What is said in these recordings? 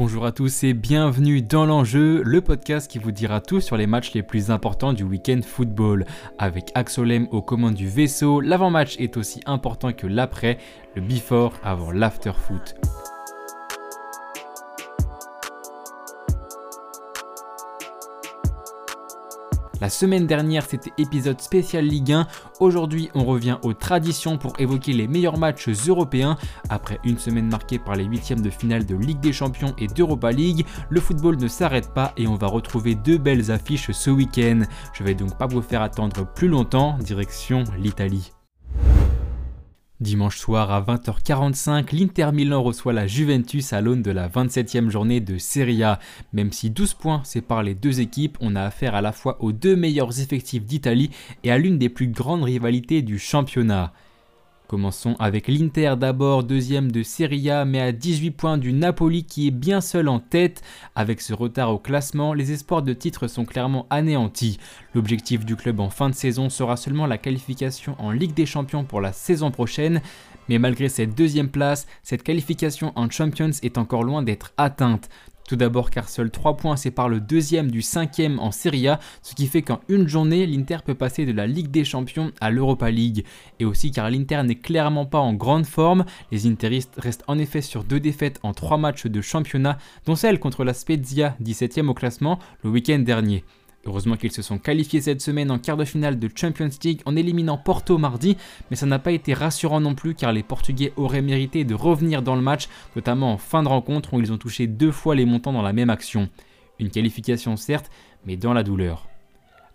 Bonjour à tous et bienvenue dans l'enjeu, le podcast qui vous dira tout sur les matchs les plus importants du week-end football. Avec Axolem aux commandes du vaisseau, l'avant-match est aussi important que l'après, le before avant l'after-foot. La semaine dernière, c'était épisode spécial Ligue 1. Aujourd'hui, on revient aux traditions pour évoquer les meilleurs matchs européens. Après une semaine marquée par les huitièmes de finale de Ligue des Champions et d'Europa League, le football ne s'arrête pas et on va retrouver deux belles affiches ce week-end. Je vais donc pas vous faire attendre plus longtemps, direction l'Italie. Dimanche soir à 20h45, l'Inter Milan reçoit la Juventus à l'aune de la 27e journée de Serie A. Même si 12 points séparent les deux équipes, on a affaire à la fois aux deux meilleurs effectifs d'Italie et à l'une des plus grandes rivalités du championnat. Commençons avec l'Inter d'abord, deuxième de Serie A, mais à 18 points du Napoli qui est bien seul en tête. Avec ce retard au classement, les espoirs de titre sont clairement anéantis. L'objectif du club en fin de saison sera seulement la qualification en Ligue des Champions pour la saison prochaine. Mais malgré cette deuxième place, cette qualification en Champions est encore loin d'être atteinte. Tout d'abord car seuls 3 points séparent le deuxième du cinquième en Serie A, ce qui fait qu'en une journée, l'Inter peut passer de la Ligue des Champions à l'Europa League. Et aussi car l'Inter n'est clairement pas en grande forme, les Interistes restent en effet sur deux défaites en 3 matchs de championnat, dont celle contre la Spezia, 17e au classement, le week-end dernier. Heureusement qu'ils se sont qualifiés cette semaine en quart de finale de Champions League en éliminant Porto mardi, mais ça n'a pas été rassurant non plus car les Portugais auraient mérité de revenir dans le match, notamment en fin de rencontre où ils ont touché deux fois les montants dans la même action. Une qualification certes, mais dans la douleur.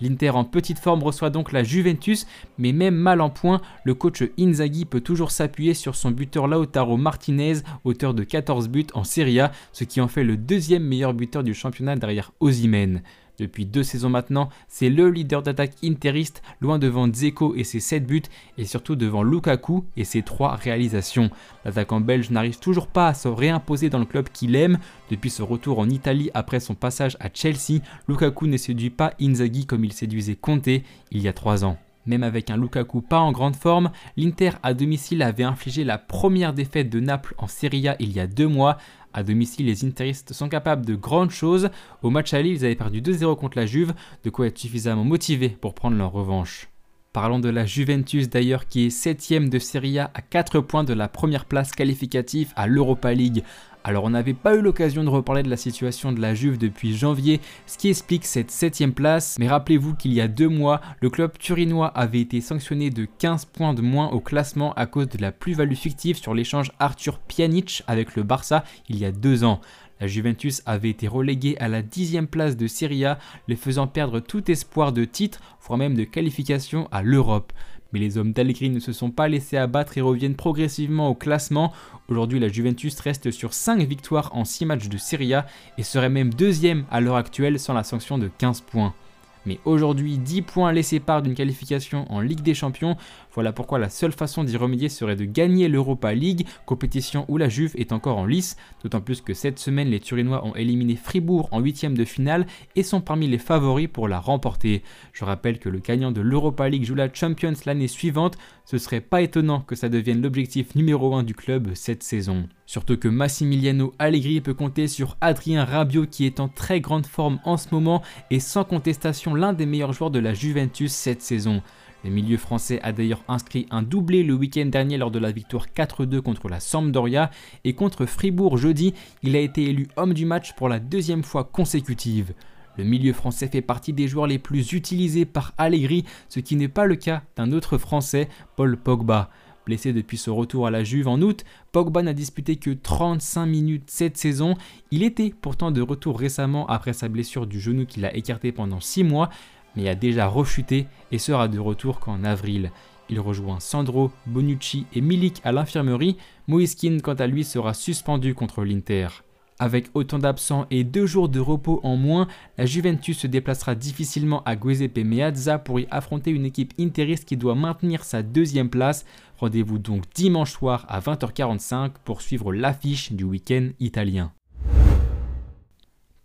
L'Inter en petite forme reçoit donc la Juventus, mais même mal en point, le coach Inzaghi peut toujours s'appuyer sur son buteur Lautaro Martinez, auteur de 14 buts en Serie A, ce qui en fait le deuxième meilleur buteur du championnat derrière Osimhen. Depuis deux saisons maintenant, c'est le leader d'attaque interiste, loin devant Dzeko et ses 7 buts, et surtout devant Lukaku et ses 3 réalisations. L'attaquant belge n'arrive toujours pas à se réimposer dans le club qu'il aime. Depuis ce retour en Italie après son passage à Chelsea, Lukaku ne séduit pas Inzaghi comme il séduisait Conte il y a 3 ans. Même avec un Lukaku pas en grande forme, l'Inter à domicile avait infligé la première défaite de Naples en Serie A il y a deux mois. À domicile, les Interistes sont capables de grandes choses. Au match à Lille, ils avaient perdu 2-0 contre la Juve, de quoi être suffisamment motivés pour prendre leur revanche. Parlons de la Juventus d'ailleurs qui est 7ème de Serie A à 4 points de la première place qualificative à l'Europa League. Alors on n'avait pas eu l'occasion de reparler de la situation de la Juve depuis janvier, ce qui explique cette 7ème place, mais rappelez-vous qu'il y a deux mois, le club turinois avait été sanctionné de 15 points de moins au classement à cause de la plus-value fictive sur l'échange Arthur Pjanic avec le Barça il y a deux ans. La Juventus avait été reléguée à la dixième place de Serie A, les faisant perdre tout espoir de titre, voire même de qualification à l'Europe. Mais les hommes d'Allegri ne se sont pas laissés abattre et reviennent progressivement au classement. Aujourd'hui, la Juventus reste sur 5 victoires en 6 matchs de Serie A et serait même deuxième à l'heure actuelle sans la sanction de 15 points. Mais aujourd'hui, 10 points les séparent d'une qualification en Ligue des Champions. Voilà pourquoi la seule façon d'y remédier serait de gagner l'Europa League, compétition où la Juve est encore en lice. D'autant plus que cette semaine, les Turinois ont éliminé Fribourg en huitième de finale et sont parmi les favoris pour la remporter. Je rappelle que le gagnant de l'Europa League joue la Champions l'année suivante. Ce serait pas étonnant que ça devienne l'objectif numéro 1 du club cette saison. Surtout que Massimiliano Allegri peut compter sur Adrien Rabiot qui est en très grande forme en ce moment et sans contestation l'un des meilleurs joueurs de la Juventus cette saison. Le milieu français a d'ailleurs inscrit un doublé le week-end dernier lors de la victoire 4-2 contre la Sampdoria et contre Fribourg jeudi, il a été élu homme du match pour la deuxième fois consécutive. Le milieu français fait partie des joueurs les plus utilisés par Allegri, ce qui n'est pas le cas d'un autre français, Paul Pogba. Blessé depuis ce retour à la Juve en août, Pogba n'a disputé que 35 minutes cette saison. Il était pourtant de retour récemment après sa blessure du genou qu'il a écarté pendant 6 mois, mais a déjà rechuté et sera de retour qu'en avril. Il rejoint Sandro, Bonucci et Milik à l'infirmerie. Moiskin, quant à lui, sera suspendu contre l'Inter. Avec autant d'absents et deux jours de repos en moins, la Juventus se déplacera difficilement à Giuseppe Meazza pour y affronter une équipe interiste qui doit maintenir sa deuxième place. Rendez-vous donc dimanche soir à 20h45 pour suivre l'affiche du week-end italien.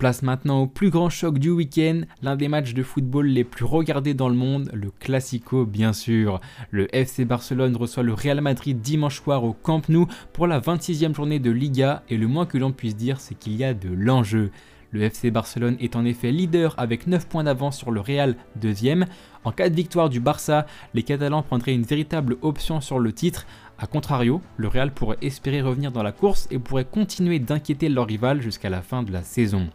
Place maintenant au plus grand choc du week-end, l'un des matchs de football les plus regardés dans le monde, le Classico bien sûr. Le FC Barcelone reçoit le Real Madrid dimanche soir au Camp Nou pour la 26e journée de Liga et le moins que l'on puisse dire c'est qu'il y a de l'enjeu. Le FC Barcelone est en effet leader avec 9 points d'avance sur le Real, deuxième. En cas de victoire du Barça, les Catalans prendraient une véritable option sur le titre. A contrario, le Real pourrait espérer revenir dans la course et pourrait continuer d'inquiéter leur rival jusqu'à la fin de la saison.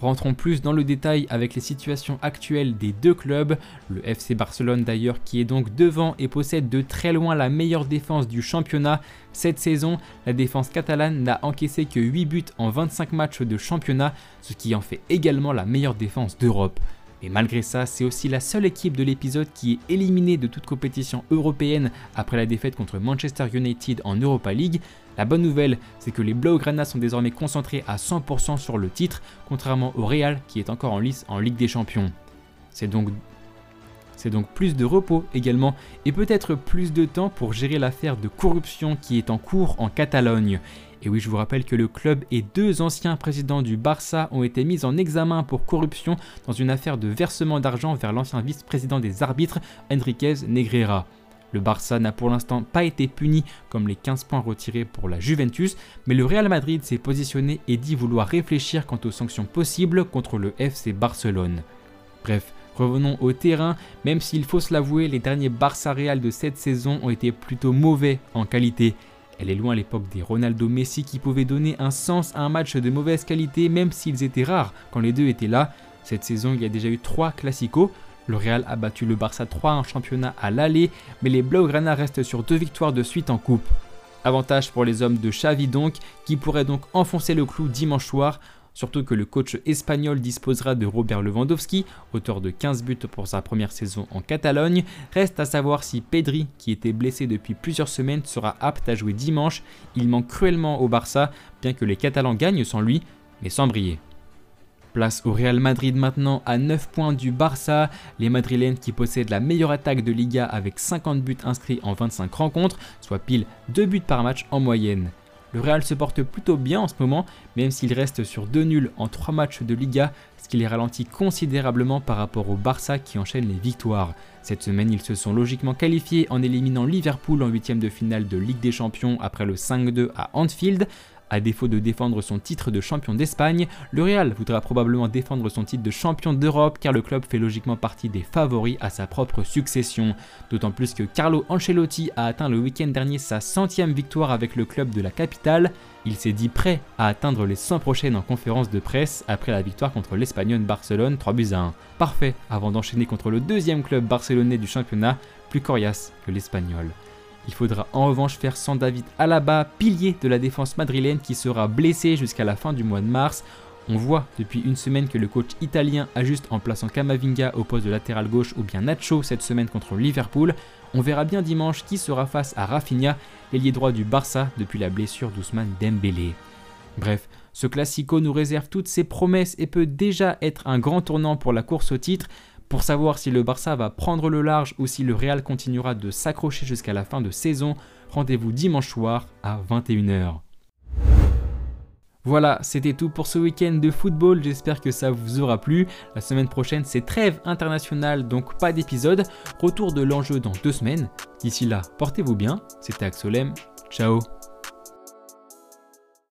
Rentrons plus dans le détail avec les situations actuelles des deux clubs. Le FC Barcelone d'ailleurs qui est donc devant et possède de très loin la meilleure défense du championnat. Cette saison, la défense catalane n'a encaissé que 8 buts en 25 matchs de championnat, ce qui en fait également la meilleure défense d'Europe. Et malgré ça, c'est aussi la seule équipe de l'épisode qui est éliminée de toute compétition européenne après la défaite contre Manchester United en Europa League. La bonne nouvelle, c'est que les Blaugrana sont désormais concentrés à 100% sur le titre, contrairement au Real qui est encore en lice en Ligue des Champions. C'est donc c'est donc plus de repos également et peut-être plus de temps pour gérer l'affaire de corruption qui est en cours en Catalogne. Et oui, je vous rappelle que le club et deux anciens présidents du Barça ont été mis en examen pour corruption dans une affaire de versement d'argent vers l'ancien vice-président des arbitres, Enriquez Negreira. Le Barça n'a pour l'instant pas été puni comme les 15 points retirés pour la Juventus, mais le Real Madrid s'est positionné et dit vouloir réfléchir quant aux sanctions possibles contre le FC Barcelone. Bref, revenons au terrain, même s'il faut se l'avouer, les derniers Barça Real de cette saison ont été plutôt mauvais en qualité. Elle est loin l'époque des Ronaldo Messi qui pouvaient donner un sens à un match de mauvaise qualité même s'ils étaient rares quand les deux étaient là. Cette saison, il y a déjà eu trois classicos. Le Real a battu le Barça 3 en championnat à l'aller, mais les Blaugrana restent sur deux victoires de suite en coupe. Avantage pour les hommes de Xavi donc, qui pourraient donc enfoncer le clou dimanche soir Surtout que le coach espagnol disposera de Robert Lewandowski, auteur de 15 buts pour sa première saison en Catalogne. Reste à savoir si Pedri, qui était blessé depuis plusieurs semaines, sera apte à jouer dimanche. Il manque cruellement au Barça, bien que les Catalans gagnent sans lui, mais sans briller. Place au Real Madrid maintenant à 9 points du Barça, les Madrilènes qui possèdent la meilleure attaque de Liga avec 50 buts inscrits en 25 rencontres, soit pile 2 buts par match en moyenne. Le Real se porte plutôt bien en ce moment, même s'il reste sur 2 nuls en 3 matchs de Liga, ce qui les ralentit considérablement par rapport au Barça qui enchaîne les victoires. Cette semaine, ils se sont logiquement qualifiés en éliminant Liverpool en huitième de finale de Ligue des Champions après le 5-2 à Anfield. À défaut de défendre son titre de champion d'Espagne, le Real voudra probablement défendre son titre de champion d'Europe car le club fait logiquement partie des favoris à sa propre succession. D'autant plus que Carlo Ancelotti a atteint le week-end dernier sa centième victoire avec le club de la capitale. Il s'est dit prêt à atteindre les 100 prochaines en conférence de presse après la victoire contre l'Espagnol Barcelone 3 buts à 1. Parfait avant d'enchaîner contre le deuxième club barcelonais du championnat, plus coriace que l'Espagnol. Il faudra en revanche faire sans David Alaba, pilier de la défense madrilène qui sera blessé jusqu'à la fin du mois de mars. On voit depuis une semaine que le coach italien ajuste en plaçant Kamavinga au poste de latéral gauche ou bien Nacho cette semaine contre Liverpool. On verra bien dimanche qui sera face à Rafinha, l'ailier droit du Barça depuis la blessure d'Ousmane Dembélé. Bref, ce classico nous réserve toutes ses promesses et peut déjà être un grand tournant pour la course au titre. Pour savoir si le Barça va prendre le large ou si le Real continuera de s'accrocher jusqu'à la fin de saison, rendez-vous dimanche soir à 21h. Voilà, c'était tout pour ce week-end de football, j'espère que ça vous aura plu. La semaine prochaine c'est trêve internationale, donc pas d'épisode. Retour de l'enjeu dans deux semaines. D'ici là, portez-vous bien, c'était Axolem, ciao